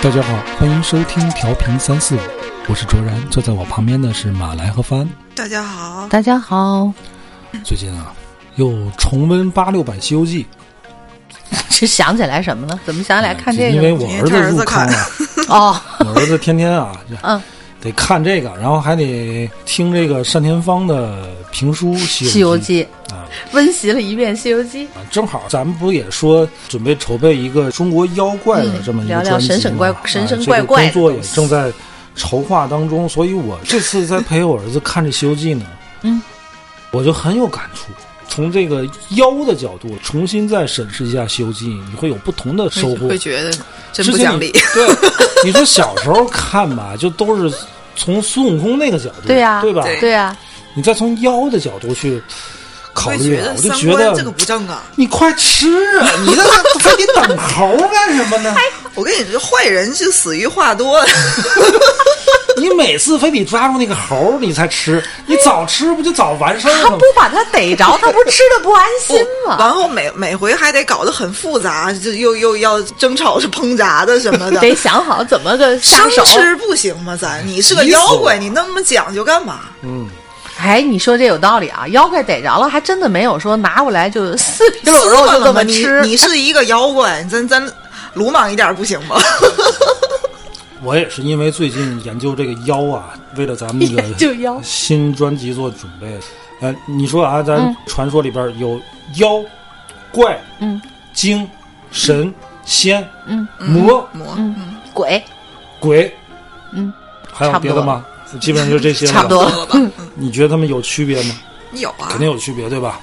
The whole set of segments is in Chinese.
大家好，欢迎收听调频三四五，我是卓然，坐在我旁边的是马来和帆。大家好，大家好。最近啊，又重温八六版《西游记》，是想起来什么了？怎么想起来看这个？因为我儿子入坑了。哦，我儿子天天啊，嗯，得看这个，然后还得听这个单田芳的评书《西游记》啊，温习了一遍《西游记》啊。正好咱们不也说准备筹备一个中国妖怪的这么一个神神怪神神怪怪工作也正在筹划当中，所以我这次在陪我儿子看这《西游记》呢，嗯，我就很有感触。从这个妖的角度重新再审视一下《西游记》，你会有不同的收获。会觉得真不讲理。对，你说小时候看吧，就都是从孙悟空那个角度，对呀，对吧？对呀。你再从妖的角度去考虑，我就觉得这个不正啊！你快吃啊！你那非得等猴干什么呢？我跟你说，坏人是死于话多。你每次非得抓住那个猴你才吃，你早吃不就早完事儿了吗？他不把他逮着，他不吃的不安心吗？然后每每回还得搞得很复杂，就又又要争吵是烹炸的什么的，得想好怎么个下手。生吃不行吗？咱你是个妖怪，你那么讲究干嘛？嗯，哎，你说这有道理啊！妖怪逮着了，还真的没有说拿过来就撕皮肉肉就这么吃。你是一个妖怪，咱咱鲁莽一点不行吗？我也是因为最近研究这个妖啊，为了咱们那个 新专辑做准备。呃，你说啊，咱传说里边有妖、怪、嗯、精、神、仙、嗯、魔、魔、嗯、鬼、鬼，嗯，还有别的吗？基本上就这些，差不多了吧？你觉得他们有区别吗？有啊，肯定有区别，对吧？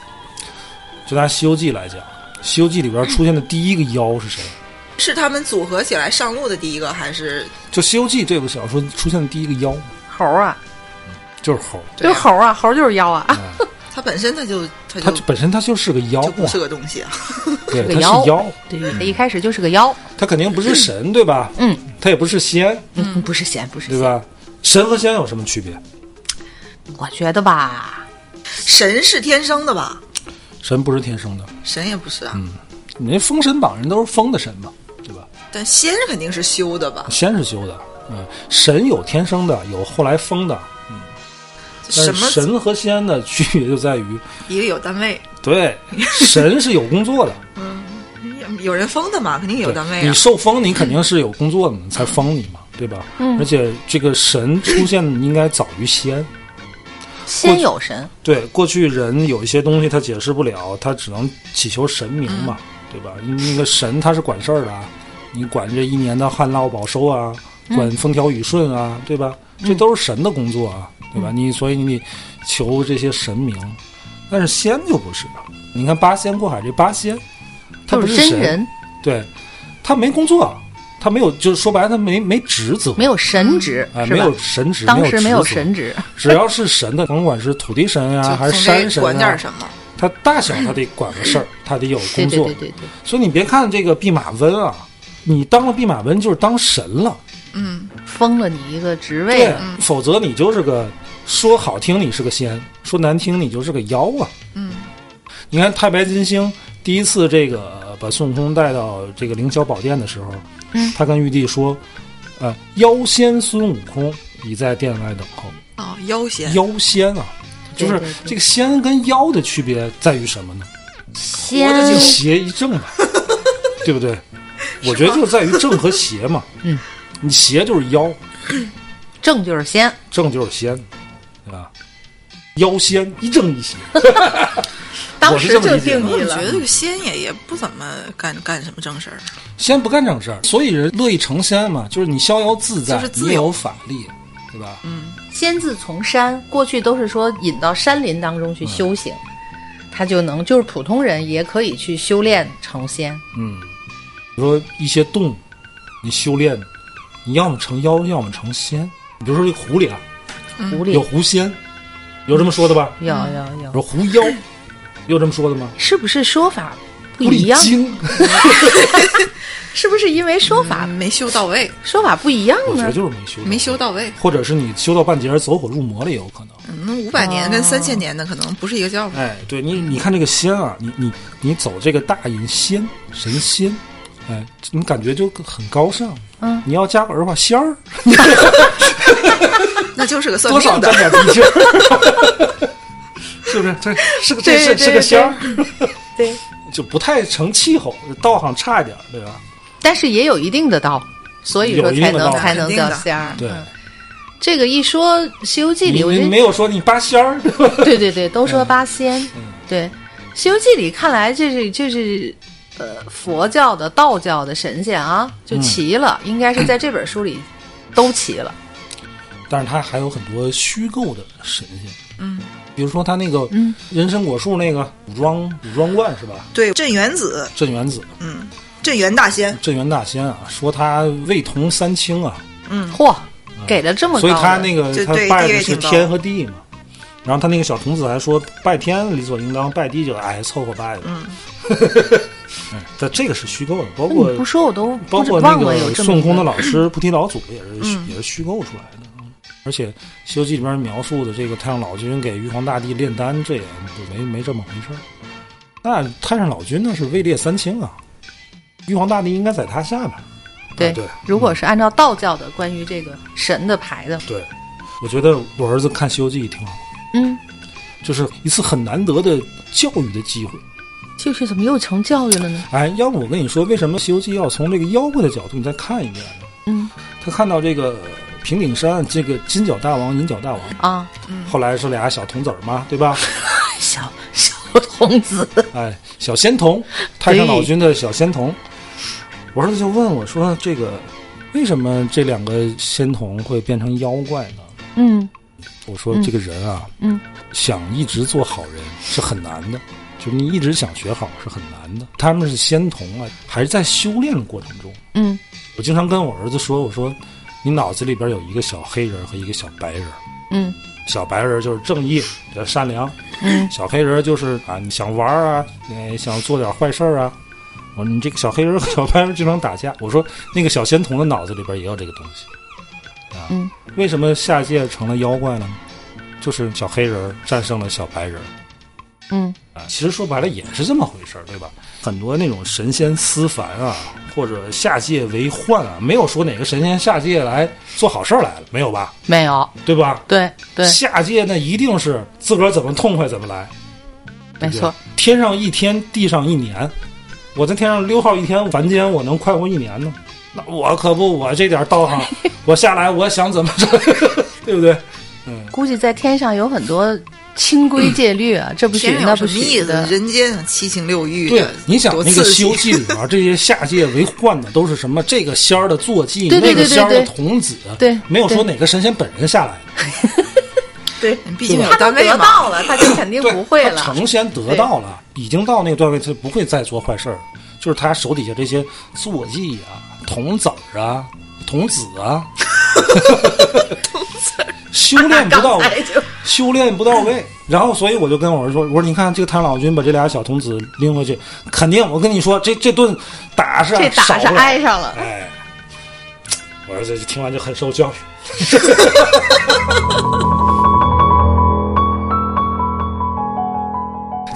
就拿《西游记》来讲，《西游记》里边出现的第一个妖是谁？是他们组合起来上路的第一个，还是就《西游记》这部小说出现的第一个妖？猴啊，就是猴，就是猴啊，猴就是妖啊。它本身它就它它本身它就是个妖，不是个东西啊。对，它是妖。对，它一开始就是个妖。它肯定不是神，对吧？嗯，它也不是仙。嗯，不是仙，不是对吧？神和仙有什么区别？我觉得吧，神是天生的吧？神不是天生的，神也不是啊。嗯，你那封神榜人都是封的神嘛，对吧？但仙肯定是修的吧？仙是修的，嗯，神有天生的，有后来封的，嗯。什么神和仙的区别就在于一个有单位，对，神是有工作的，嗯，有人封的嘛，肯定有单位。你受封，你肯定是有工作的，才封你嘛，对吧？嗯。而且这个神出现应该早于仙。先有神，对过去人有一些东西他解释不了，他只能祈求神明嘛，对吧？那个神他是管事儿的，你管这一年的旱涝保收啊，管风调雨顺啊，对吧？这都是神的工作啊，对吧？你所以你求这些神明，但是仙就不是。你看八仙过海这八仙，他不是神，对，他没工作。他没有，就是说白了，他没没职责，没有神职，哎，没有神职，当时没有神职。只要是神的，甭管是土地神呀，还是山神啊，他大小他得管个事儿，他得有工作。对对对对。所以你别看这个弼马温啊，你当了弼马温就是当神了，嗯，封了你一个职位，否则你就是个说好听你是个仙，说难听你就是个妖啊。嗯，你看太白金星第一次这个把孙悟空带到这个凌霄宝殿的时候。他跟玉帝说：“呃，妖仙孙悟空已在殿外等候。”哦，妖仙，妖仙啊，就是这个仙跟妖的区别在于什么呢？仙一邪一正吧，对不对？我觉得就在于正和邪嘛。嗯，你邪就是妖，正就是仙，正就是仙，对吧？妖仙一正一邪。当时就定义了，我觉得这个仙也也不怎么干干什么正事儿。仙不干正事儿，所以人乐意成仙嘛，就是你逍遥自在，就是自有法力，对吧？嗯，仙字从山，过去都是说引到山林当中去修行，他就能就是普通人也可以去修炼成仙。嗯，比如说一些动物，你修炼你要么成妖，要么成仙。比如说这个狐狸啊，狐狸有狐仙，有这么说的吧？有有有，说狐妖，有这么说的吗？是不是说法不一样？精，是不是因为说法、嗯没修到位，说法不一样呢我觉得？就是没修，没修，到位。或者是你修到半截儿走火入魔了也有可能。嗯，五百年跟三千年的可能不是一个叫法。哎，对你，你看这个仙啊，你你你走这个大隐仙神仙，哎，你感觉就很高尚。嗯，你要加个儿化仙儿，那就是个算多少命的沾。点鼻劲儿，是不是？这是个这是是个仙儿，对，就不太成气候，道行差一点，对吧？但是也有一定的道，所以说才能才能叫仙儿。对，嗯这个一说《西游记》里，我觉得没有说你八仙儿，对？对对对，都说八仙。嗯对，《西游记》里看来这是这是呃佛教的、道教的神仙啊，就齐了，应该是在这本书里都齐了。但是它还有很多虚构的神仙，嗯，比如说他那个嗯。人参果树那个武装武装观是吧？对，镇元子，镇元子，嗯，镇元大仙，镇元大仙啊，说他位同三清啊，嗯，嚯，给了这么高，所以他那个他拜的是天和地嘛。然后他那个小童子还说，拜天理所应当，拜地就哎凑合拜的。嗯，嗯，但这个是虚构的，包括不说我都包括那个孙悟空的老师菩提老祖也是也是虚构出来的。嗯而且《西游记》里边描述的这个太上老君给玉皇大帝炼丹，这也没没这么回事儿。那太上老君呢是位列三清啊，玉皇大帝应该在他下边。对啊对如果是按照道教的关于这个神的排的，对，我觉得我儿子看《西游记》挺好，嗯，就是一次很难得的教育的机会。就是怎么又成教育了呢？哎，要不我跟你说，为什么《西游记》要从这个妖怪的角度你再看一遍呢？嗯他看到这个平顶山这个金角大王、银角大王，啊，后来是俩小童子儿嘛，对吧？小小童子，哎，小仙童，太上老君的小仙童。我儿子就问我说：“这个为什么这两个仙童会变成妖怪呢嗯？”我说：“这个人啊，嗯想一直做好人是很难的，就你一直想学好是很难的。他们是仙童啊，还是在修炼的过程中。嗯我经常跟我儿子说：“我说，你脑子里边有一个小黑人和一个小白人。嗯小白人就是正义、比较善良，嗯小黑人就是啊，你想玩啊，你想做点坏事儿啊。我说你这个小黑人和小白人经常打架。我说那个小仙童的脑子里边也有这个东西啊。嗯为什么下界成了妖怪呢？就是小黑人战胜了小白人嗯啊。其实说白了也是这么回事儿，对吧？很多那种神仙思凡啊，或者下界为患啊，没有说哪个神仙下界来做好事儿来了，没有吧？没有，对吧？对对，下界那一定是自个儿怎么痛快怎么来。没错，天上一天，地上一年。我在天上溜号一天，凡间我能快活一年呢。那我可不，我这点道行，我下来我想怎么着，对不对？嗯估计在天上有很多清规戒律啊，这不是那不有什么意思？人间七情六欲对，，你想那个《西游记》里边 这些下界为患的都是什么？这个仙儿的坐骑，那个仙儿童子，对没有说哪个神仙本人下来的。对，毕竟有他都得。到了，他就肯定不会了。成仙得到了，已经到那个段位，他不会再做坏事儿。就是他手底下这些坐骑啊、童子儿啊、童子啊，修炼不到位，修炼不到位。然后，所以我就跟我儿子说：“我说你看这个太上老君把这俩小童子拎回去，肯定我跟你说，这这顿打是这打是挨上了。哎，我儿子听完就很受教育。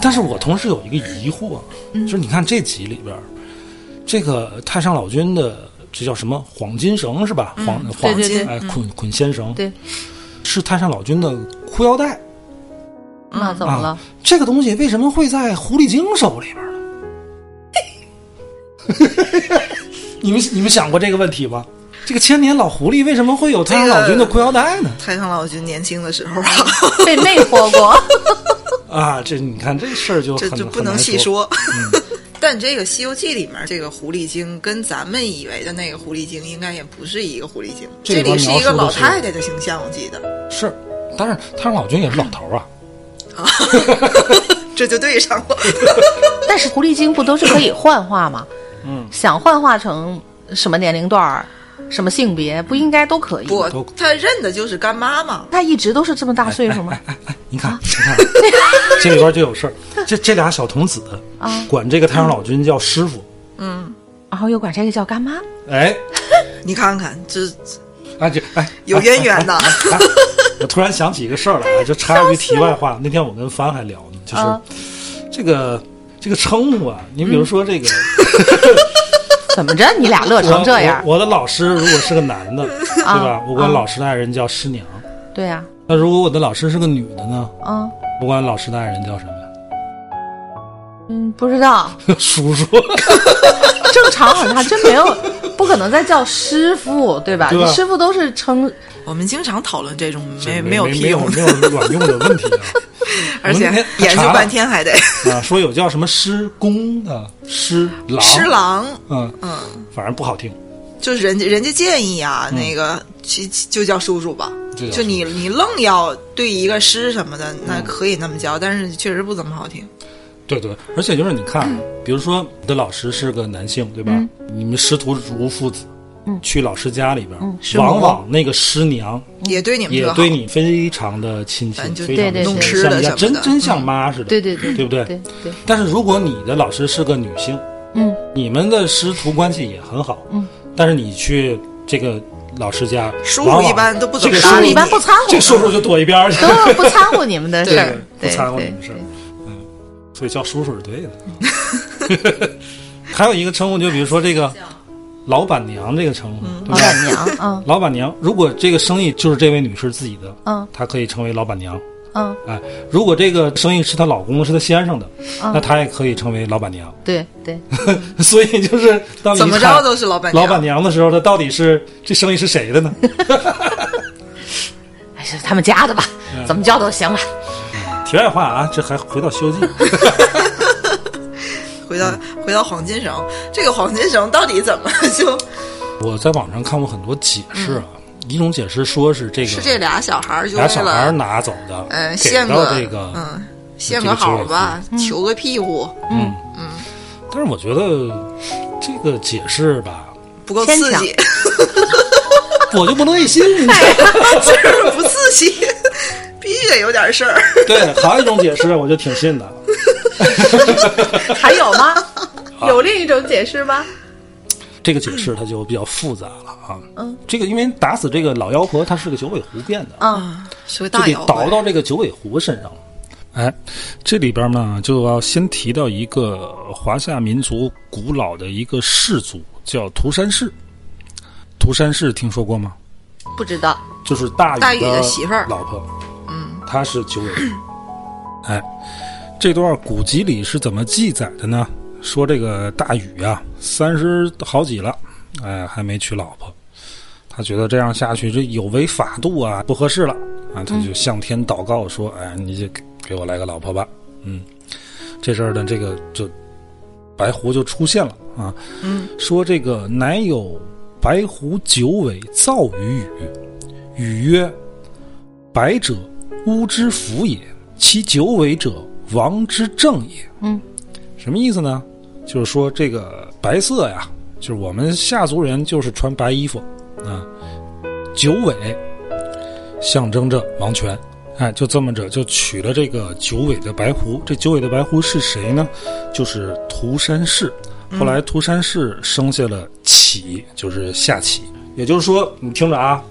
但是我同时有一个疑惑，嗯就是你看这集里边，这个太上老君的这叫什么黄金绳是吧？黄黄嗯对对对哎捆捆仙绳，对，是太上老君的裤腰带那怎么了啊？。这个东西为什么会在狐狸精手里边呢？你们你们想过这个问题吗？这个千年老狐狸为什么会有太上老君的裤腰带呢？太上老君年轻的时候啊，被魅惑过，啊，这你看这事儿就这很就不能细。说。但这个《西游记》里面这个狐狸精跟咱们以为的那个狐狸精应该也不是一个狐狸精，这里是一个老太太的形象，我记得，是，但是太上老君也是老头儿啊。这就对上了。但是狐狸精不都是可以幻化吗？嗯，想幻化成什么年龄段儿什么性别，不应该都可以？不，他认的就是干妈嘛。他一直都是这么大岁数吗？哎哎你看，你看，这里边就有事儿。这这俩小童子啊，管这个太上老君叫师傅，嗯，然后又管这个叫干妈。哎，你看看这啊这哎有渊源的。哎哎我突然想起一个事儿来，就插一句题外话。那天我跟帆还聊呢，就是、啊这个这个称呼啊，你比如说这个，怎么着？你俩乐成这样？我我我的老师如果是个男的，对吧？我管老师的爱人叫师娘。对呀、那如果我的老师是个女的呢？嗯我管老师的爱人叫什么呀？嗯，不知道，叔叔。正常好像还真没有，不可能再叫师傅，对吧？对吧你师傅都是称，我们经常讨论这种没没有屁没有用，没有卵 用的问题啊！而且研究半天还得啊，说有叫什么师公的师郎，师郎。嗯，嗯，反正不好听。就是人家人家建议啊，那个其其就叫叔叔吧。就你你愣要对一个师什么的，那可以那么叫，但是确实不怎么好听。对对，而且就是你看，比如说你的老师是个男性，对吧？你们师徒如父子，去老师家里边，往往那个师娘也对你们也对你非常的亲切非常的对对对像真真像妈似的，对对对，对不对？对对，但是如果你的老师是个女性，嗯，你们的师徒关系也很好，嗯，但是你去这个老师家，叔叔一般都不怎么这个叔叔搭理你一般不掺和，这叔叔就躲一边去，都不掺和你们的 事儿，不掺和你对们事儿，嗯，所以叫叔叔是对的。还有一个称呼，就比如说这个老板娘这个称呼，老？板娘，嗯老板娘，如果这个生意就是这位女士自己的，嗯她可以称为老板娘。嗯，哎，如果这个生意是她老公，是她先生的，嗯那她也可以称为老板娘。对对，所以就是当你怎么着都是老板。老板娘的时候，她到底是这生意是谁的呢？还 是他们家的吧，嗯怎么叫都行了。题外话啊，这还回到《西游记》回到回到黄金绳，这个黄金绳到底怎么 就我在网上看过很多解释啊，一种解释说是这个是这俩小孩儿就为俩小孩儿拿走的，嗯给献个这个，嗯献个好吧，求个屁股嗯嗯。但是我觉得这个解释吧，不够刺激，我就不乐意信。就是不刺激，必须得有点事儿。对，还有一种解释我就挺信的，还有吗？有另一种解释吗？这个解释它就比较复杂了啊。嗯，这个因为打死这个老妖婆，她是个九尾狐变的，啊是个就得大妖怪，倒到这个九尾狐身上了。哎，这里边呢就要先提到一个华夏民族古老的一个氏族，叫涂山氏。涂山氏听说过吗？不知道。就是大禹大禹的媳妇儿老婆，嗯，她是九尾狐。哎，这段古籍里是怎么记载的呢？说这个大禹啊，三十好几了，哎，还没娶老婆，他觉得这样下去这有违法度啊，不合适了。啊，他就向天祷告说：“哎，你就给给我来个老婆吧。”嗯，这事儿呢，这个就白狐就出现了啊，嗯，说这个乃有白狐九尾造于禹，禹曰：“白者，巫之福也；其九尾者，王之正也。”嗯，什么意思呢？就是说这个白色呀，就是我们夏族人就是穿白衣服啊，九尾象征着王权。哎，就这么着，就取了这个九尾的白狐。这九尾的白狐是谁呢？就是涂山氏。后来涂山氏生下了启，就是夏启。也就是说，你听着啊，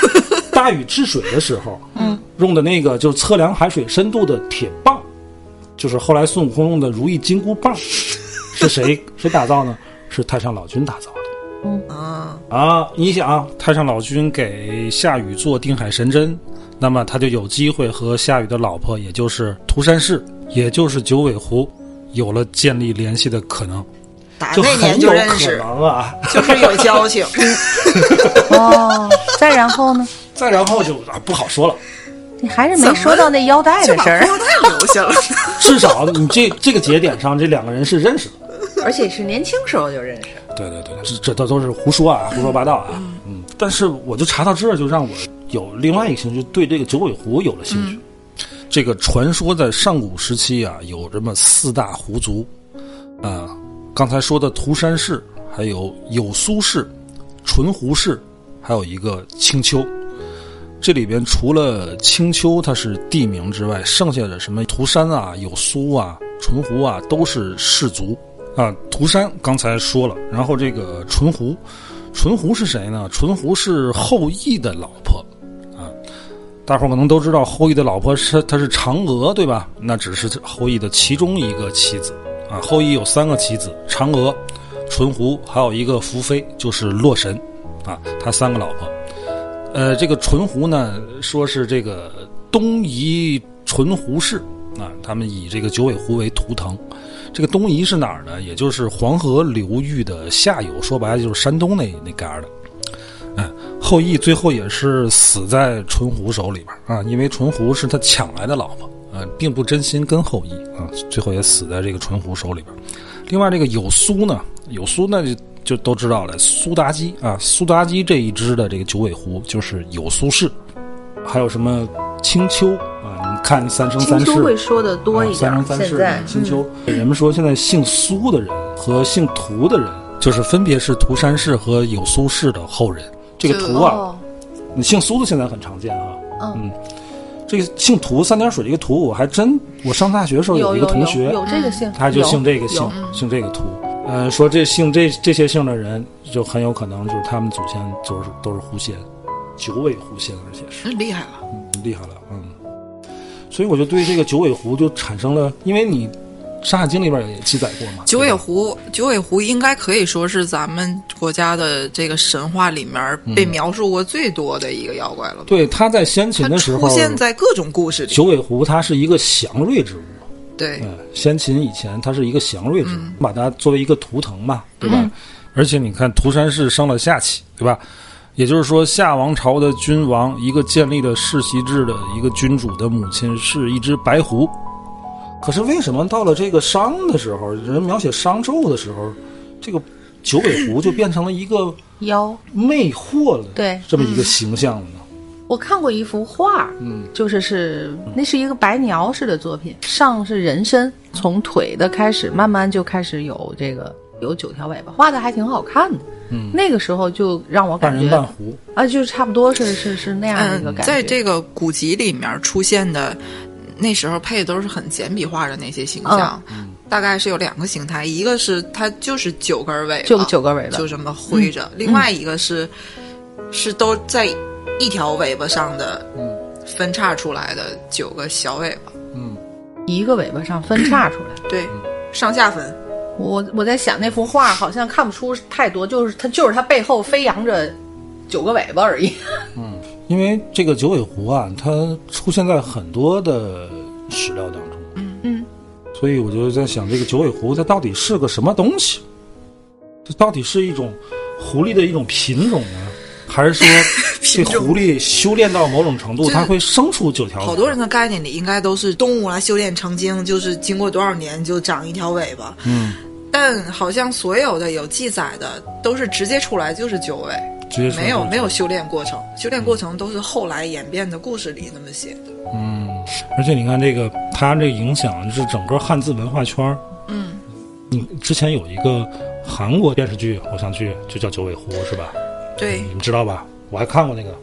大禹治水的时候，嗯，用的那个就是测量海水深度的铁棒，就是后来孙悟空用的如意金箍棒，是谁谁打造呢？是太上老君打造的。啊，啊，你想啊，太上老君给夏禹做定海神针，那么他就有机会和夏禹的老婆，也就是涂山氏，也就是九尾狐，有了建立联系的可能，就打那年很有可就认识，能啊。就是有交情。哦，再然后呢？再然后就啊不好说了，你还是没说到那腰带的事儿，腰带留下了。至少你这这个节点上，这两个人是认识的。而且是年轻时候就认识。对对对，这这都都是胡说啊，胡说八道啊。嗯，但是我就查到这儿，就让我有另外一个兴趣，对这个九尾狐有了兴趣。这个传说在上古时期啊，有这么四大狐族，啊，刚才说的涂山氏，还有有苏氏、纯胡氏，还有一个青丘。这里边除了青丘它是地名之外，剩下的什么涂山啊、有苏啊、淳湖啊，都是氏族啊。涂山刚才说了，然后这个淳湖，淳湖是谁呢？淳湖是后羿的老婆啊。大伙儿可能都知道，后羿的老婆是她是嫦娥，对吧？那只是后羿的其中一个妻子啊。后羿有三个妻子：嫦娥、淳湖，还有一个福妃，就是洛神啊。他三个老婆。呃，这个淳湖呢，说是这个东夷淳湖氏啊，他们以这个九尾狐为图腾。这个东夷是哪儿呢？也就是黄河流域的下游，说白了就是山东那那旮的。嗯，后羿最后也是死在淳湖手里边啊，因为淳湖是他抢来的老婆啊，并不真心跟后羿啊，最后也死在这个淳湖手里边。另外，这个有苏呢，有苏那就就。都知道了，苏妲己啊，苏妲己这一支的这个九尾狐就是有苏轼，还有什么青丘啊？你看三生三世会说的多一点。三生三世青丘，人们说现在姓苏的人和姓涂的人，就是分别是涂山氏和有苏轼的后人。这个涂啊，你姓苏的现在很常见哈。嗯，这个姓涂三点水这个涂，我还真我上大学的时候有一个同学有这个姓，他就姓这个姓，姓这个涂。嗯，说这姓这这些姓的人，就很有可能就是他们祖先就是都是狐仙，九尾狐仙，而且是厉害了，嗯，厉害了，嗯。所以我就对这个九尾狐就产生了，因为你《山海经》里边也记载过嘛。九尾狐，九尾狐应该可以说是咱们国家的这个神话里面被描述过最多的一个妖怪了。对，它在先秦的时候出现在各种故事里。九尾狐它是一个祥瑞之物。对，先秦以前它是一个祥瑞之物，把它作为一个图腾嘛，对吧？而且你看，涂山氏生了夏启，对吧？也就是说，夏王朝的君王，一个建立了世袭制的一个君主的母亲是一只白狐。可是为什么到了这个商的时候，人描写商纣的时候，这个九尾狐就变成了一个妖魅惑了，对，这么一个形象了呢？我看过一幅画，嗯，就是是那是一个白描式的作品，上是人身，从腿的开始，慢慢就开始有这个有九条尾巴，画的还挺好看的。嗯，那个时候就让我感觉半人半狐啊，就差不多是是是那样的一个感觉。在这个古籍里面出现的，那时候配的都是很简笔画的那些形象，大概是有两个形态，一个是它就是九根尾巴，就九根尾巴就这么挥着，另外一个是是都在。一条尾巴上的，嗯，分叉出来的九个小尾巴，嗯，一个尾巴上分叉出来，对，上下分。我我在想那幅画好像看不出太多，就是它就是它背后飞扬着九个尾巴而已。嗯，因为这个九尾狐啊，它出现在很多的史料当中，嗯嗯，所以我就在想，这个九尾狐它到底是个什么东西？它到底是一种狐狸的一种品种呢？还是说，这狐狸修炼到某种程度，它会生出九条？好多人的概念里应该都是动物啊，修炼成精，就是经过多少年就长一条尾巴。嗯，但好像所有的有记载的都是直接出来就是九尾，直接没有没有修炼过程，修炼过程都是后来演变的故事里那么写的。嗯，而且你看这个，它这个影响是整个汉字文化圈儿。嗯，你之前有一个韩国电视剧偶像剧，就叫《九尾狐》，是吧？对，你们知道吧？我还看过那个。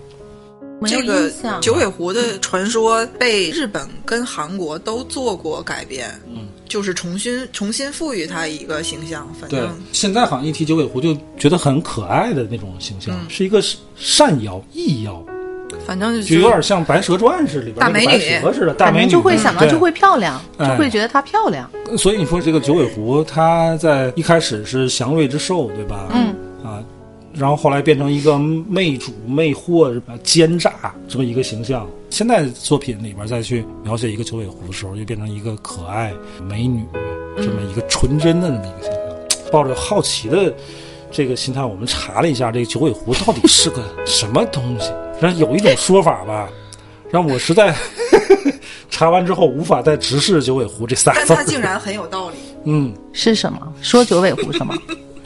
这个九尾狐的传说被日本跟韩国都做过改编，嗯，就是重新重新赋予它一个形象。反正现在好像一提九尾狐就觉得很可爱的那种形象，是一个善妖异妖。反正就有点像《白蛇传》似的，里边大美女似的，大美女就会想到就会漂亮，就会觉得她漂亮。所以你说这个九尾狐，它在一开始是祥瑞之兽，对吧？嗯啊。然后后来变成一个魅主、魅惑、奸诈这么一个形象。现在作品里边再去描写一个九尾狐的时候，就变成一个可爱美女这么一个纯真的这么一个形象。抱着好奇的这个心态，我们查了一下这个九尾狐到底是个什么东西。然后有一种说法吧，让我实在 查完之后无法再直视“九尾狐”这仨字。但它竟然很有道理。嗯，是什么？说九尾狐什么？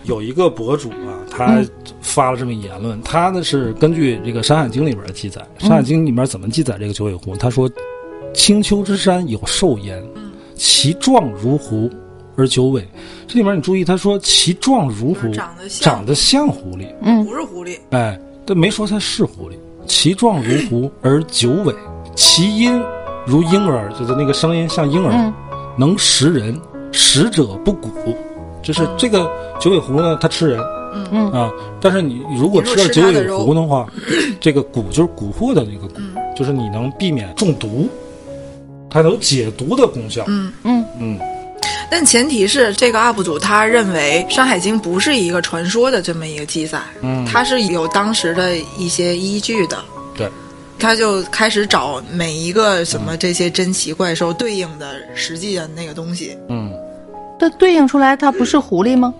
有一个博主啊，他发了这么一言论，他呢是根据这个《山海经》里边的记载，《山海经》里面怎么记载这个九尾狐？他说：“青丘之山有兽焉，其状如狐，而九尾。这里面你注意，他说其状如狐，长得像长得像狐狸，嗯。不是狐狸，哎，但没说它是狐狸。其状如狐而九尾，其音如婴儿，就是那个声音像婴儿，嗯能食人，食者不蛊。就是这个九尾狐呢，它吃人，嗯。嗯啊，但是你如果吃了九尾狐的话，这个蛊就是蛊惑的那个蛊，嗯。就是你能避免中毒，它有解毒的功效。嗯嗯。嗯。但前提是这个 UP 主他认为《山海经》不是一个传说的这么一个记载，嗯，它是有当时的一些依据的。对，他就开始找每一个什么这些珍奇怪兽对应的实际的那个东西，嗯，这对应出来它不是狐狸吗？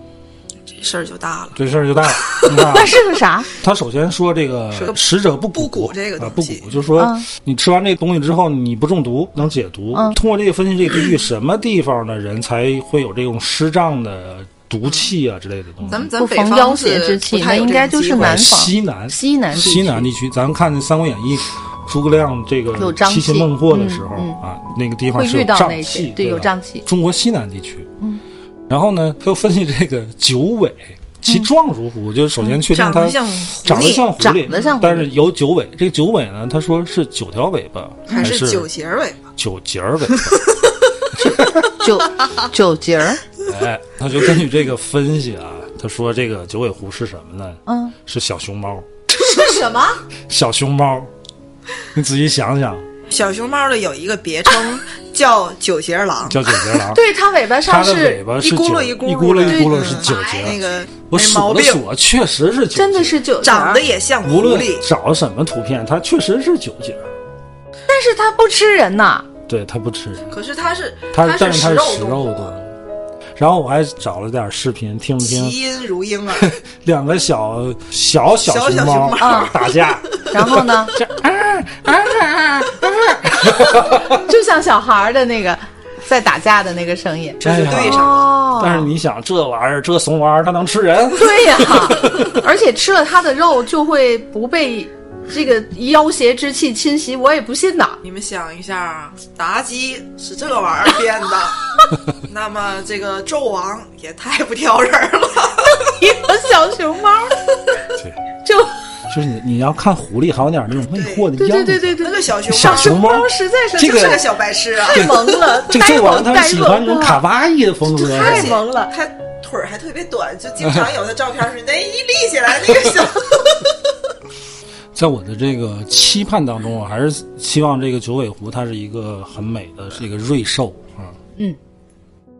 这事儿就大了。这事儿就大了。你看啊那是个啥？他首先说这个是个食者不不这个啊，不东西蛊，就是说嗯你吃完这东西之后，你不中毒，能解毒。嗯通过这个分析，这个地域 什么地方的人才会有这种湿胀的毒气啊之类的东西。咱们咱不北方妖邪是之气不太有那应该就是南方西南西南地区西南地区，咱们看《三国演义》，诸葛亮这个有瘴气七擒孟获的时候、嗯啊，那个地方会是有瘴气，，对，有瘴气。中国西南地区。嗯，然后呢，他又分析这个九尾，其状如狐，就是首先确定它长得像狐长得狸像狐狸，长得像狐狸但是有九尾。这个九尾呢，他说是九条尾巴，还是是九节尾巴？九节儿尾巴？九九节儿，哎，他就根据这个分析啊，他说这个九尾狐是什么呢？嗯，是小熊猫，是什么？小熊猫。你仔细想想，小熊猫的有一个别称叫九节狼，叫九节狼，对，它尾巴它上的尾是一咕巴是九噜一咕噜一咕噜一咕噜是九节。那个我数没毛病，了数，确实是九节。真的是九长得，也像狐无论狸。找什么图片，它确实是九节。但是它不吃人呐。对，它不吃人，可是它是它但是是它是食动物，肉的。然后我还找了点视频，听听其音如婴啊。两个小小小小小熊猫熊猫打架，然后呢，就像小孩儿的那个在打架的那个声音。这就对上了。哦，但是你想，这玩意儿，这怂玩意儿，它能吃人？对呀、而且吃了它的肉就会不被这个妖邪之气侵袭，我也不信呐。你们想一下，妲己是这个玩意儿变的，那么这个纣王也太不挑人了。一个小熊猫对，就就是你你要看狐狸，还有点那种魅惑的对样子。对对对对，那个小熊猫小熊猫猫实在是这个是个小白痴啊，太萌了，这个纣王他是喜欢这种卡哇哇伊的风格，太萌了。他腿儿还特别短，就经常有他照片是 那一立起来那个小。在我的这个期盼当中，我还是希望这个九尾狐它是一个很美的，是一个瑞兽啊。嗯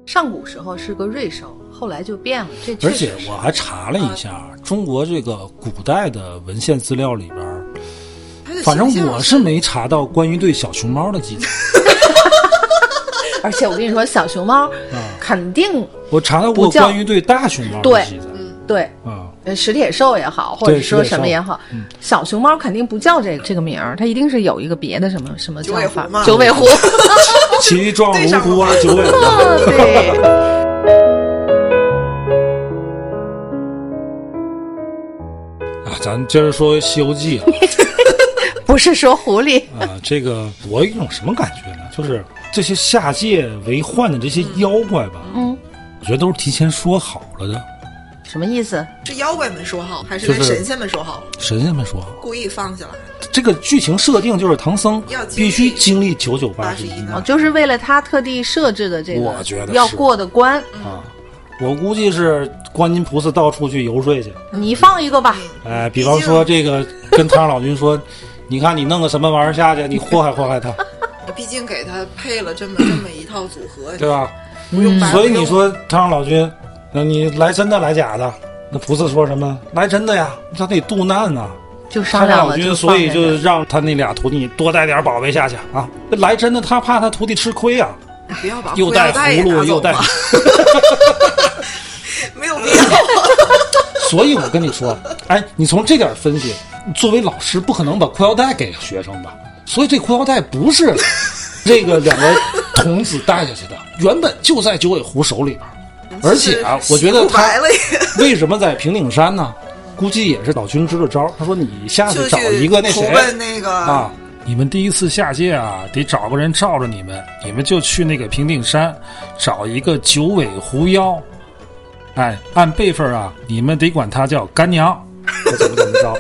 上古时候是个瑞兽，后来就变了。这而且我还查了一下，中国这个古代的文献资料里边儿，反正我是没查到关于对小熊猫的记载。而且我跟你说，小熊猫肯定我查到过关于对大熊猫的记载。对。啊，呃，石铁兽也好，或者说什么也好，小熊猫肯定不叫这这个名儿，它一定是有一个别的什么什么叫法九尾狐。嘛九尾狐，其状如狐而了九尾狐。对，啊，咱接着说《西游记》啊。不是说狐狸，啊，这个我有一种什么感觉呢？就是这些下界为患的这些妖怪吧，嗯，我觉得都是提前说好了的，什么意思？是妖怪们说好，还是跟神仙们说好？神仙们说好。故意放下来。这个剧情设定就是唐僧必须经历九九八十一难哦，就是为了他特地设置的这个，我觉得要过的关，啊。我估计是观音菩萨到处去游说去，你放一个吧。哎，比方说这个跟太上老君说，你看你弄个什么玩意儿下去，你祸害祸害他，毕竟给他配了这么这么一套组合，对吧？不用白所以你说太上老君，那你来真的来假的？那菩萨说什么？来真的呀，他得渡难呐、就太商量了，上老君，所以就让他那俩徒弟多带点宝贝下去啊。来真的，他怕他徒弟吃亏啊，不要把又带葫芦，又带 没有必要。所以我跟你说，哎，你从这点分析，作为老师不可能把裤腰带给学生吧？所以这裤腰带不是这个两个童子带下去的，原本就在九尾狐手里边儿。而且啊，我觉得他 为什么在平顶山呢？估计也是老君支的招，他说你下去找一个那谁那个啊，你们第一次下界啊，得找个人罩着你们，你们就去那个平顶山，找一个九尾狐妖，哎，按辈分啊，你们得管他叫干娘，怎么怎么着，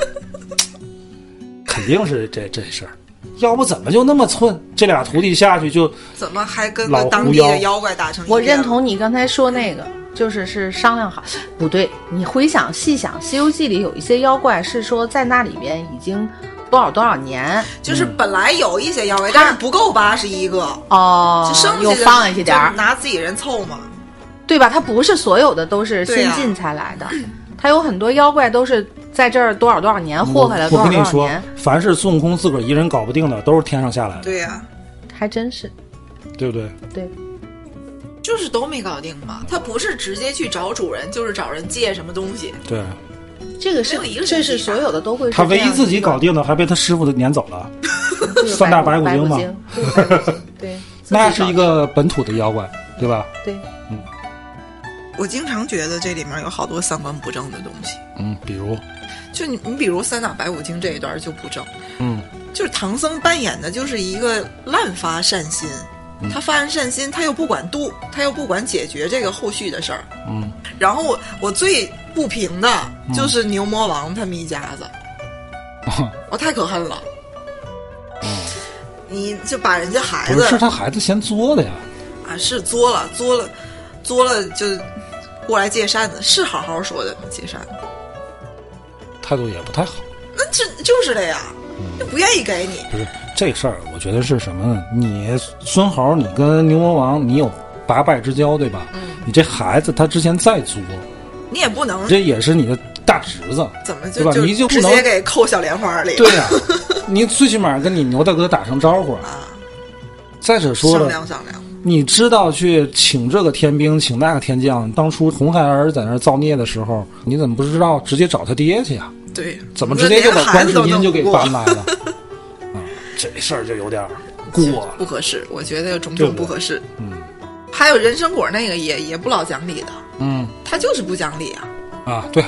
肯定是这这事儿，要不怎么就那么寸？这俩徒弟下去就怎么还跟个当地的妖怪打成一我认同你刚才说那个，就是是商量好，不对，你回想细想，《西游记》里有一些妖怪是说在那里边已经多少多少年就是嗯本来有一些妖怪，但是不够八十一个，哦就剩下的又放下去点儿，拿自己人凑嘛。对吧？他不是所有的都是新进才来的，它有很多妖怪都是在这儿多少多少年祸害了我多少我跟你说多少年，，凡是孙悟空自个儿一人搞不定的，都是天上下来的，对呀、还真是对不对？对。就是都没搞定嘛。他不是直接去找主人，就是找人借什么东西。对这个是这是所有的都会是他唯一自己搞定的，还被他师傅撵走了，就是三大白骨精嘛 对，那是一个本土的妖怪，对吧？对。嗯我经常觉得这里面有好多三观不正的东西。嗯，比如，就你，你比如三打白骨精这一段就不正，嗯，就是唐僧扮演的就是一个滥发善心，嗯。他发完善心，他又不管度，他又不管解决这个后续的事儿。嗯，然后我我最不平的就是牛魔王他们一家子，我太可恨了。嗯。你就把人家孩子是他孩子先作的呀，啊是作了作了作了就过来借扇子，是好好说的？借扇子，态度也不太好。那这就是的呀，嗯就不愿意给你。不是这事儿，我觉得是什么呢？你孙猴，你跟牛魔王，你有八拜之交，对吧？嗯你这孩子他之前再作，你也不能这也是你的大侄子，怎么对吧就你就不能直接给扣小莲花里了？对呀、你最起码跟你牛大哥打声招呼。啊，再者说商了，量商量。你知道去请这个天兵，请那个天将，当初红孩儿在那儿造孽的时候，你怎么不知道直接找他爹去呀、对，怎么直接就把观世音就给搬？来了？啊，这事儿就有点儿过。不合适，我觉得有种种不合适。嗯还有人参果那个也也不老讲理的，嗯他就是不讲理啊。啊，对，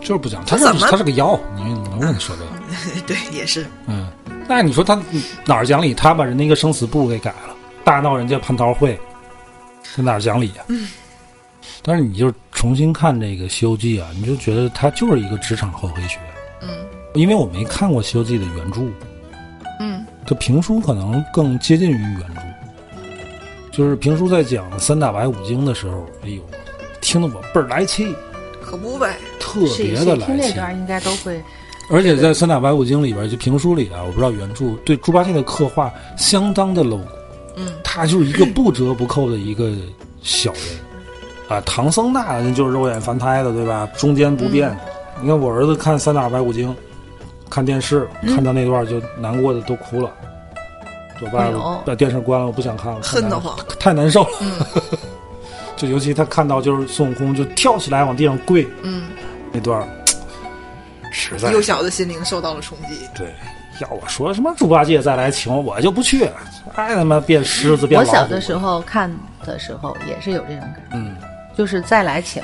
就是不讲，他是他是个妖，你你能不能说这个？对，也是。嗯，那你说他哪儿讲理？他把人家一个生死簿给改了，大闹人家蟠桃会，这哪儿讲理呀、嗯。但是你就重新看这个《西游记》啊，你就觉得它就是一个职场厚黑学。嗯因为我没看过《西游记》的原著，嗯，这评书可能更接近于原著。就是评书在讲三打白骨精的时候，哎呦，听得我倍儿来气，可不呗。特别的来气听这气。段应该都会而且在《三打白骨精》里边，就评书里啊，我不知道原著对猪八戒的刻画相当的露骨嗯，他就是一个不折不扣的一个小人啊。唐僧那人就是肉眼凡胎的，对吧？中间不变。嗯你看我儿子看《三打白骨精》，看电视嗯看到那段就难过的都哭了。我爸把电视关了，我不想看了，恨得慌。太难受了。嗯 就尤其他看到就是孙悟空就跳起来往地上跪嗯，那段，实在幼小的心灵受到了冲击。对，要我说什么猪八戒再来请我，我就不去。爱他妈变狮子变老虎。我小的时，候看的时候也是有这种感觉，嗯，就是再来请，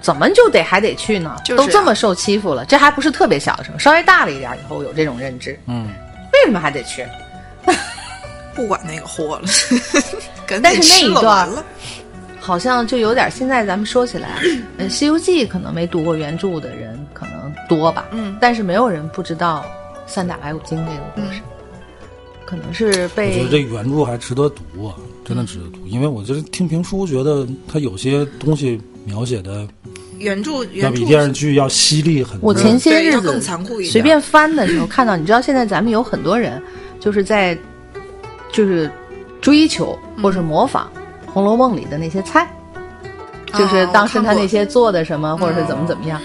怎么就得还得去呢？就是啊。都这么受欺负了，这还不是特别小的时候，稍微大了一点以后有这种认知，嗯，为什么还得去？不管那个货了，但是那一段了。好像就有点，现在咱们说起来，呃，《西游记》可能没读过原著的人可能多吧，嗯。但是没有人不知道三打白骨精这个故事，可能是被我觉被得这原著还值得读啊，真的值得读。因为我就是听评书，觉得它有些东西描写的原著要比电视剧要犀利很多。我前些日子更残酷一点随便翻的时候看到，你知道现在咱们有很多人就是在就是追求或是模仿《红楼梦》里的那些菜。就是当时他那些做的什么，或者是怎么怎么样。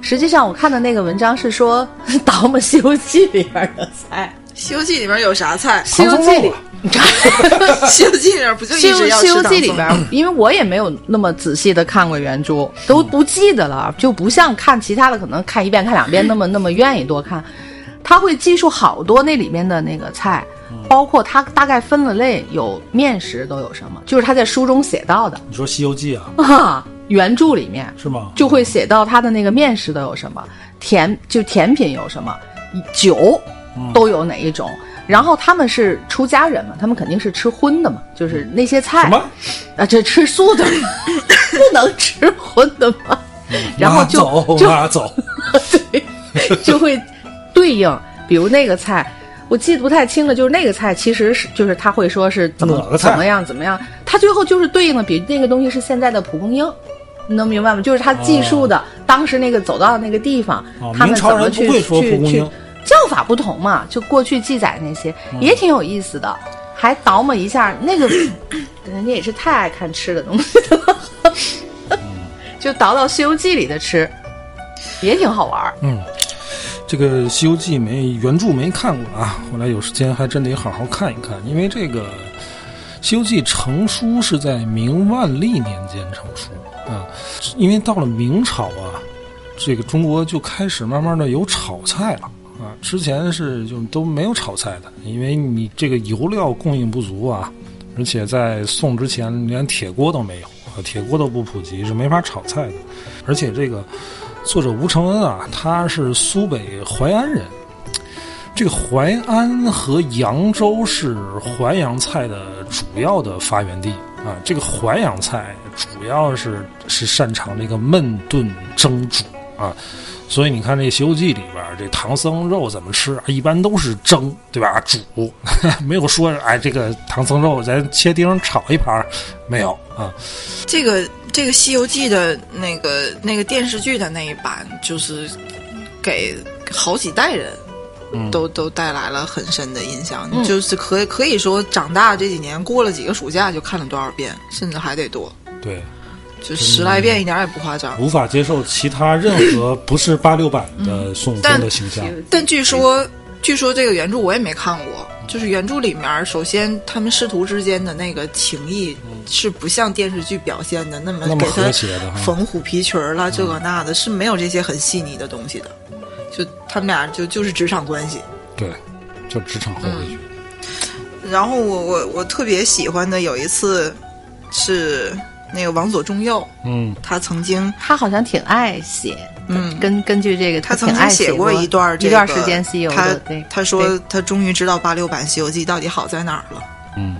实际上，我看的那个文章是说倒腾《西游记》里边的菜，《西游记》里面有啥菜？《西游记》里，《西游记》里边不就《西游一直要西游记》里边，因为我也没有那么仔细的看过原著，都不记得了，就不像看其他的，可能看一遍、看两遍那么那么愿意多看。他会记述好多那里面的那个菜，包括他大概分了类，有面食都有什么，就是他在书中写到的你说《西游记》啊，啊。原著里面是吗？就会写到他的那个面食都有什么，甜就甜品有什么，酒都有哪一种。然后他们是出家人嘛，他们肯定是吃荤的嘛，就是那些菜什么？啊，这吃素的 不能吃荤的嘛。然后就走就拿走，对，就会对应，比如那个菜，我记得不太清了，就是那个菜其实是就是他会说是怎么怎么样怎么样，他最后就是对应的，比那个东西是现在的蒲公英。你能明白吗？就是他记述的、当时那个走到的那个地方，哦他们怎么去去去叫法不同嘛，就过去记载那些、嗯也挺有意思的，还倒抹一下那个，人家也是太爱看吃的东西了，嗯 就倒到《西游记》里的吃，也挺好玩儿。嗯，这个《西游记》没原著没看过啊，后来有时间还真得好好看一看，因为这个《西游记》成书是在明万历年间成书啊，因为到了明朝啊，这个中国就开始慢慢的有炒菜了。啊，之前是就都没有炒菜的，因为你这个油料供应不足啊，而且在宋之前连铁锅都没有，啊铁锅都不普及，是没法炒菜的。而且这个作者吴承恩啊，他是苏北淮安人。这个淮安和扬州是淮扬菜的主要的发源地啊。这个淮扬菜主要是是擅长这个焖炖蒸煮啊。所以你看这《西游记》里边儿，这唐僧肉怎么吃？一般都是蒸，对吧？煮，没有说哎，这个唐僧肉咱切丁炒一盘儿，没有啊。这个这个《西游记》的那个那个电视剧的那一版，就是给好几代人嗯都、都带来了很深的印象。嗯就是可以可以说，长大这几年过了几个暑假就看了多少遍，甚至还得多，对，就十来遍一点也不夸张。无法接受其他任何 不是八六版的孙悟空的形象。但据说，据说这个原著我也没看过。就是原著里面，首先他们师徒之间的那个情谊是不像电视剧表现的那么那么给他和谐的哈缝虎皮裙儿啦，这个那的，是没有这些很细腻的东西的。就他们俩就就是职场关系。对，就职场后卫剧。然后我我我特别喜欢的有一次是那个王左中右，嗯。他曾经他好像挺爱写，嗯。根根据这个，他曾挺爱写经写过一段、这个、一段时间西游他的，对，他说他终于知道八六版《西游记》到底好在哪儿了。嗯。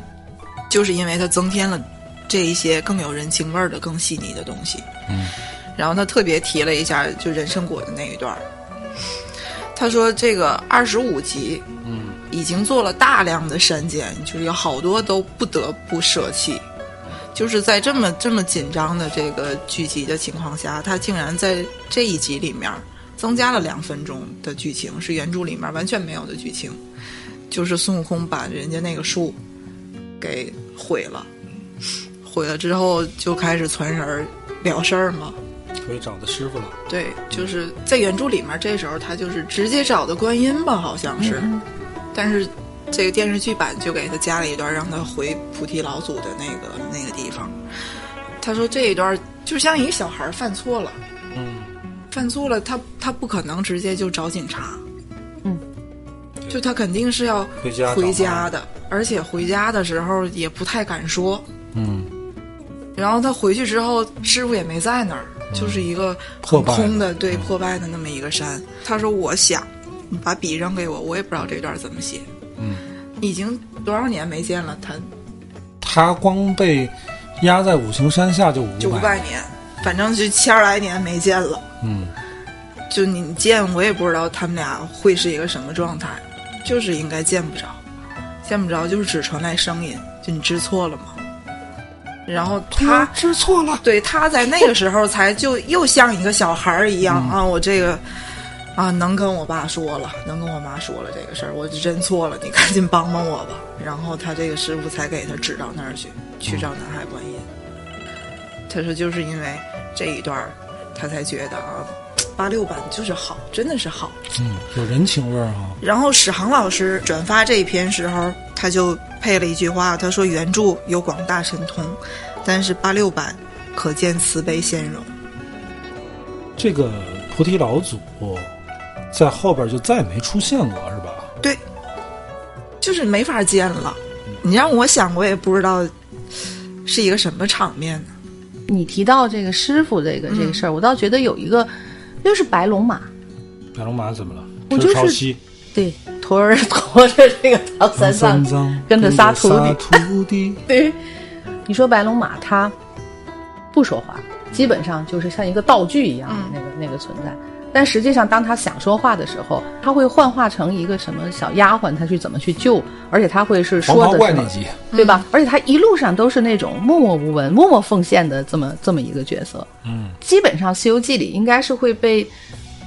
就是因为他增添了这一些更有人情味儿的、更细腻的东西。嗯，然后他特别提了一下就人参果的那一段儿，他说这个二十五集，嗯，已经做了大量的删减，就是有好多都不得不舍弃。就是在这么这么紧张的这个剧集的情况下，他竟然在这一集里面增加了两分钟的剧情，是原著里面完全没有的剧情。就是孙悟空把人家那个树给毁了，毁了之后就开始传人儿了事儿嘛。可以找到师傅了。对，就是在原著里面，这时候他就是直接找的观音吧，好像是，但是这个电视剧版就给他加了一段，让他回菩提老祖的那个那个地方。他说这一段就像一个小孩犯错了，嗯，犯错了，他他不可能直接就找警察，嗯，就他肯定是要回家回家的，而且回家的时候也不太敢说。嗯，然后他回去之后，师傅也没在那儿，就是一个很破空的，对，破败的那么一个山。他说：“我想，你把笔扔给我，我也不知道这段怎么写。”嗯，已经多少年没见了，他他光被压在五行山下就五就五百百年，反正就千来年没见了。嗯，就你见我也不知道他们俩会是一个什么状态，就是应该见不着，见不着就是只传来声音，就你知错了吗？然后他知错了。对，他在那个时候才就又像一个小孩儿一样、啊，我这个啊能跟我爸说了，能跟我妈说了这个事儿，我就认错了，你赶紧帮帮我吧。然后他这个师傅才给他指到那儿去，去找南海观音。他说就是因为这一段儿，他才觉得啊，八六版就是好，真的是好。嗯，有人情味儿哈。然后史航老师转发这一篇时候，他就配了一句话，他说原著有广大神通，但是八六版可见慈悲仙容。这个菩提老祖在后边就再也没出现过，是吧？对，就是没法见了。你让我想，我也不知道是一个什么场面呢。你提到这个师傅这个这个嗯事儿，我倒觉得有一个，就是白龙马，白龙马怎么了？我就是。对驮着 驮着这个唐三藏，藏跟着仨徒弟徒弟，对，你说白龙马他不说话，基本上就是像一个道具一样的那个、那个存在。但实际上，当他想说话的时候，他会幻化成一个什么小丫鬟，他去怎么去救，而且他会是说的什么，怪那集，对吧？而且他一路上都是那种默默无闻、默默奉献的这么这么一个角色。嗯，基本上《西游记》里应该是会被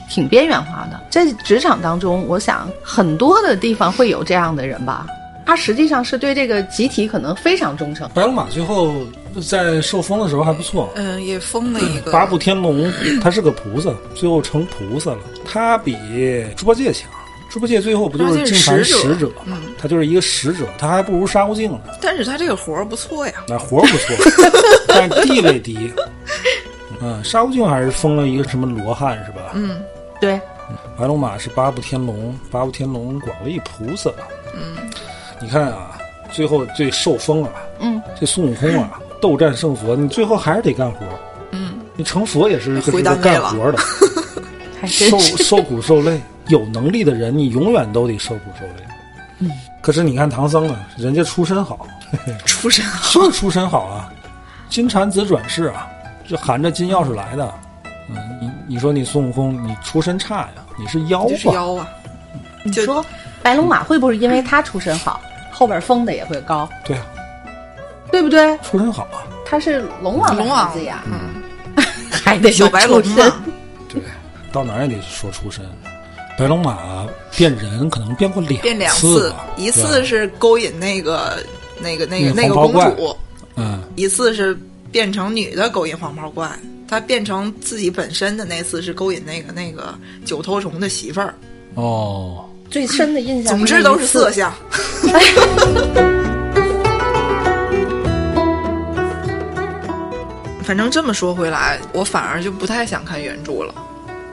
挺边缘化的。在职场当中，我想很多的地方会有这样的人吧。他实际上是对这个集体可能非常忠诚。白龙马最后在受封的时候还不错。嗯，也封了一个八部天龙，他是个菩萨，最后成菩萨了。他比猪八戒强。猪八戒最后不就是净坛使者吗？他就是一个使者，他还不如沙悟净呢。但是他这个活儿不错呀，那活儿不错，但地位低。嗯，沙悟净还是封了一个什么罗汉是吧？嗯，对，白龙马是八部天龙，八部天龙广利菩萨。嗯，你看啊，最后这受封啊，嗯，这孙悟空啊，斗战胜佛，你最后还是得干活。嗯，你成佛也是个回是干活的，受。受苦受累。有能力的人，你永远都得受苦受累。嗯，可是你看唐僧啊，人家出身好，出身就是出身好啊，金蝉子转世啊，就含着金钥匙来的。嗯，你你说你孙悟空，你出身差呀，你是妖吧？就是妖啊，你说白龙马会不会因为他出身好，后边封的也会高，对啊，对不对？出身好啊。他是龙王的龙王孩子呀，嗯，还得小白龙出身嘛，对，到哪儿也得说出身。白龙马变人可能变过两变两次吧，一次是勾引那个那个那个那那个公主，嗯，一次是变成女的勾引黄袍怪，他变成自己本身的那次是勾引那个那个九头虫的媳妇儿。哦，最深的印象。总之都是色。相。反正这么说回来，我反而就不太想看原著了，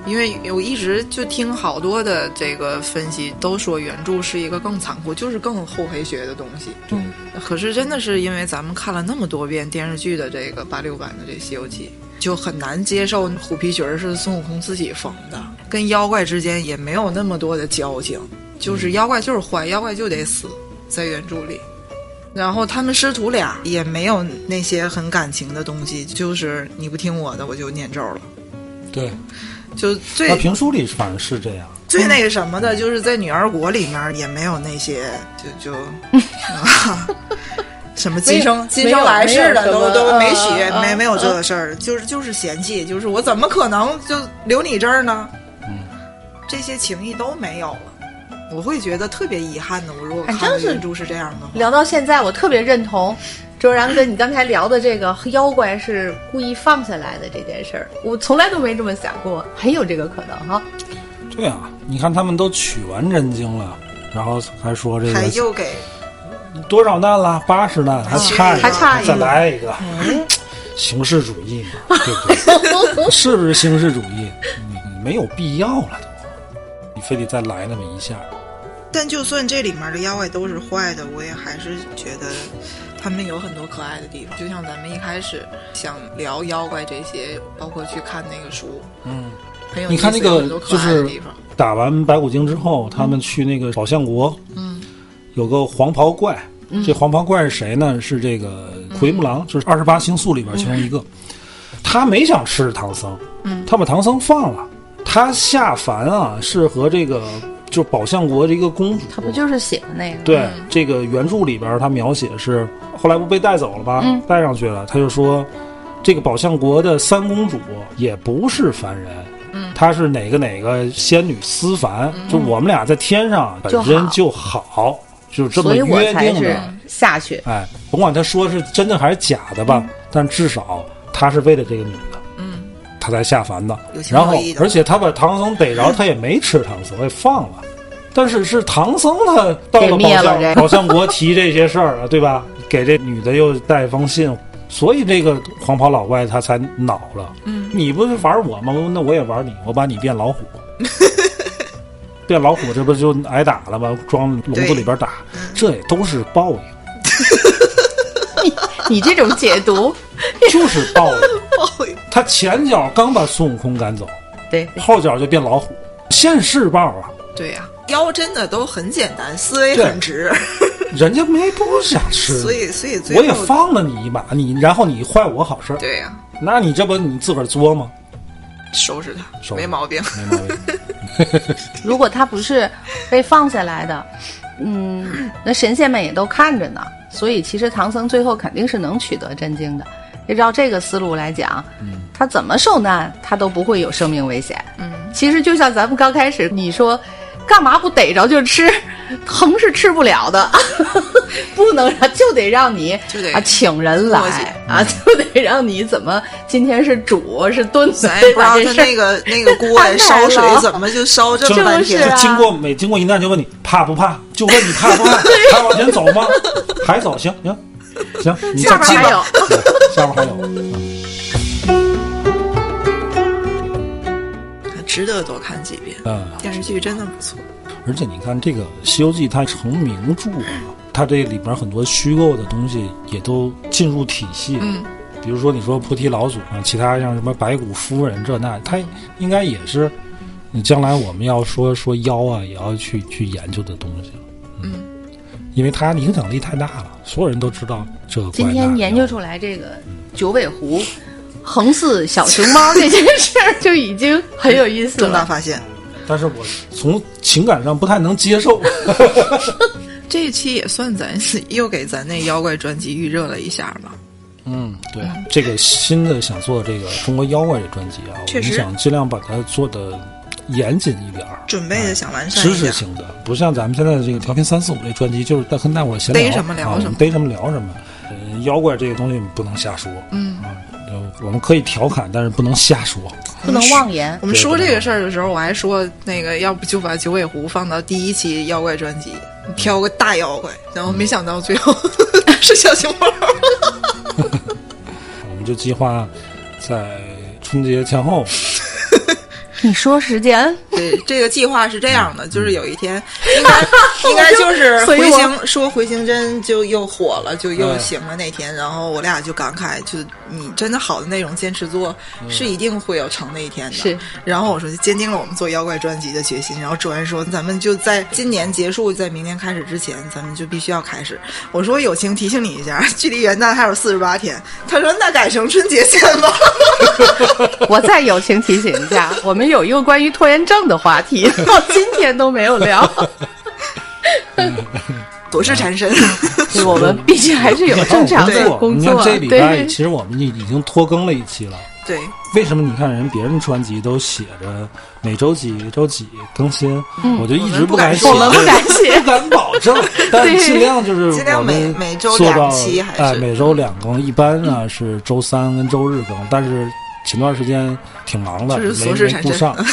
因为我一直就听好多的这个分析，都说原著是一个更残酷，就是更厚黑学的东西。嗯，可是真的是因为咱们看了那么多遍电视剧的这个八六版的这《西游记》，就很难接受虎皮裙是孙悟空自己缝的，跟妖怪之间也没有那么多的交情，就是妖怪就是坏，妖怪就得死，在原著里。然后他们师徒俩也没有那些很感情的东西，就是你不听我的，我就念咒了。对，就最那评书里反正是这样。最那个什么的，就是在女儿国里面也没有那些，就就、啊、什么今生今生来世的都都没许，嗯嗯没没有这个事儿，就是就是嫌弃，就是我怎么可能就留你这儿呢？嗯，这些情谊都没有了，我会觉得特别遗憾的。我如果看还真是的原著是这样的话，聊到现在，我特别认同周然哥你刚才聊的这个妖怪是故意放下来的这件事儿，我从来都没这么想过，很有这个可能哈。对啊，你看他们都取完真经了，然后还说这个还又给多少难了，八十难，还差一个，还差一个再来一个，形式主义嘛，对不对？是不是形式主义？没有必要了都，你非得再来那么一下。但就算这里面的妖怪都是坏的，我也还是觉得他们有很多可爱的地方。就像咱们一开始想聊妖怪这些，包括去看那个书，嗯，很有你看那个就是。打完白骨精之后，他们去那个宝象国，嗯，有个黄袍怪。这黄袍怪是谁呢？是这个奎木狼，就是二十八星宿里边其中一个。他没想吃唐僧，嗯他把唐僧放了。他下凡啊，是和这个就是宝象国的一个公主。他不就是写的那个？对，这个原著里边他描写是后来不被带走了吧？嗯带上去了，他就说这个宝象国的三公主也不是凡人。嗯她是哪个哪个仙女思凡，就我们俩在天上本身就好，就这么约定的。下去。哎，甭管他说是真的还是假的吧，但至少他是为了这个女的，嗯，他才下凡的然后而且他把唐僧逮着，他也没吃唐僧，也放了。但是是唐僧他到了宝象灭了这宝象国提这些事儿啊，对吧？给这女的又带一封信，所以这个黄袍老怪他才恼了。嗯，你不是玩我吗？那我也玩你，我把你变老虎。变老虎，这不就挨打了吗？装笼子里边打，这也都是报应。你 你这种解读，就是报应。报应他前脚刚把孙悟空赶走，对，后脚就变老虎，现世报啊！对呀、妖真的都很简单，思维很直，人家没不想吃，所以所以我也放了你一马，你然后你坏我好事，对呀、那你这不你自个儿作吗？收拾他收拾没毛病。没毛病。如果他不是被放下来的，嗯，那神仙们也都看着呢，所以其实唐僧最后肯定是能取得真经的。按照这个思路来讲，他怎么受难，他都不会有生命危险。嗯，其实就像咱们刚开始你说，干嘛不逮着就吃？疼是吃不了的，不能让就得让你就得啊请人来啊，就得让你怎么今天是煮是炖，咱也不知道他那个 那个锅烧水怎么就烧这么半天？啊经过每经过一难就问你怕不怕，就问你怕不怕，还往前走吗？还走，行行行，你下再记吧边还有，对下边还有，值得多看几遍。嗯，电视剧真的不错，而且你看这个《西游记》，它成名著啊，它这里边很多虚构的东西也都进入体系。嗯，比如说你说菩提老祖啊，其他像什么白骨夫人这那，它应该也是你将来我们要说说妖啊，也要去去研究的东西。嗯，因为它影响力太大了，所有人都知道这个今天研究出来这个九尾狐横似小熊猫这件事儿就已经很有意思了。重大发现。但是我从情感上不太能接受。这一期也算咱是又给咱那妖怪专辑预热了一下吧。嗯，对，这个新的想做这个中国妖怪这专辑啊，我们想尽量把它做的严谨一点儿，准备的想完善知。识性的，不像咱们现在的这个调频三四五这专辑，就是跟大伙儿闲聊，逮什么聊啊什么逮什么聊什么。呃，妖怪这个东西不能瞎说，嗯啊，就我们可以调侃，但是不能瞎说。不能妄言我。们说这个事儿的时候，我还说那个，要不就把九尾狐放到第一期妖怪专辑，挑个大妖怪，然后没想到最后 是小熊猫。我们就计划在春节前后，你说时间，对，这个计划是这样的，就是有一天，应该应该就是回形说回形针就又火了，就又嗯行了那天，然后我俩就感慨，就你真的好的内容坚持做，是一定会有成那一天的。是，然后我说就坚定了我们做妖怪专辑的决心。然后主任说，咱们就在今年结束，在明年开始之前，咱们就必须要开始。我说友情提醒你一下，距离元旦还有四十八天。他说那改成春节前吧。我再友情提醒一下，我们有一个关于拖延症的话题，到今天都没有聊。躲是缠身，我们毕竟还是有正常的工作你看。这礼拜对，其实我们已已经拖更了一期了。对，为什么你看人别人专辑都写着每周几周几更新，我就一直不敢写，我们不敢写。不敢保证，但尽量就是尽量我们每每周两期还是。哎每周两更，一般呢是周三跟周日更，但是前段时间挺忙的，就是没琐事缠身没顾上，嗯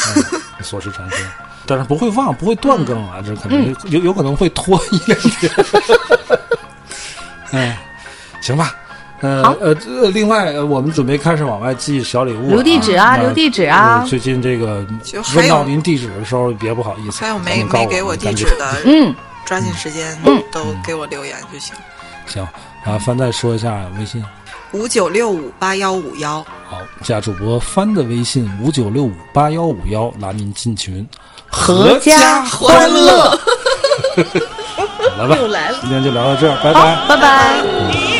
琐事缠身。但是不会忘，不会断更啊，这可能嗯。有有可能会拖一两天。哎，行吧，呃呃，这另外呃我们准备开始往外寄小礼物、留地址啊留地址啊。呃最近这个问到您地址的时候，别不好意思，还有没没给我地址的，嗯，抓紧时间都给我留言就行。行啊，翻再说一下微信，五九六五八幺五幺，好，加主播帆的微信五九六五八幺五幺，拉您进群，阖家欢乐。好了吧，又来了今天就聊到这儿，拜拜。拜拜。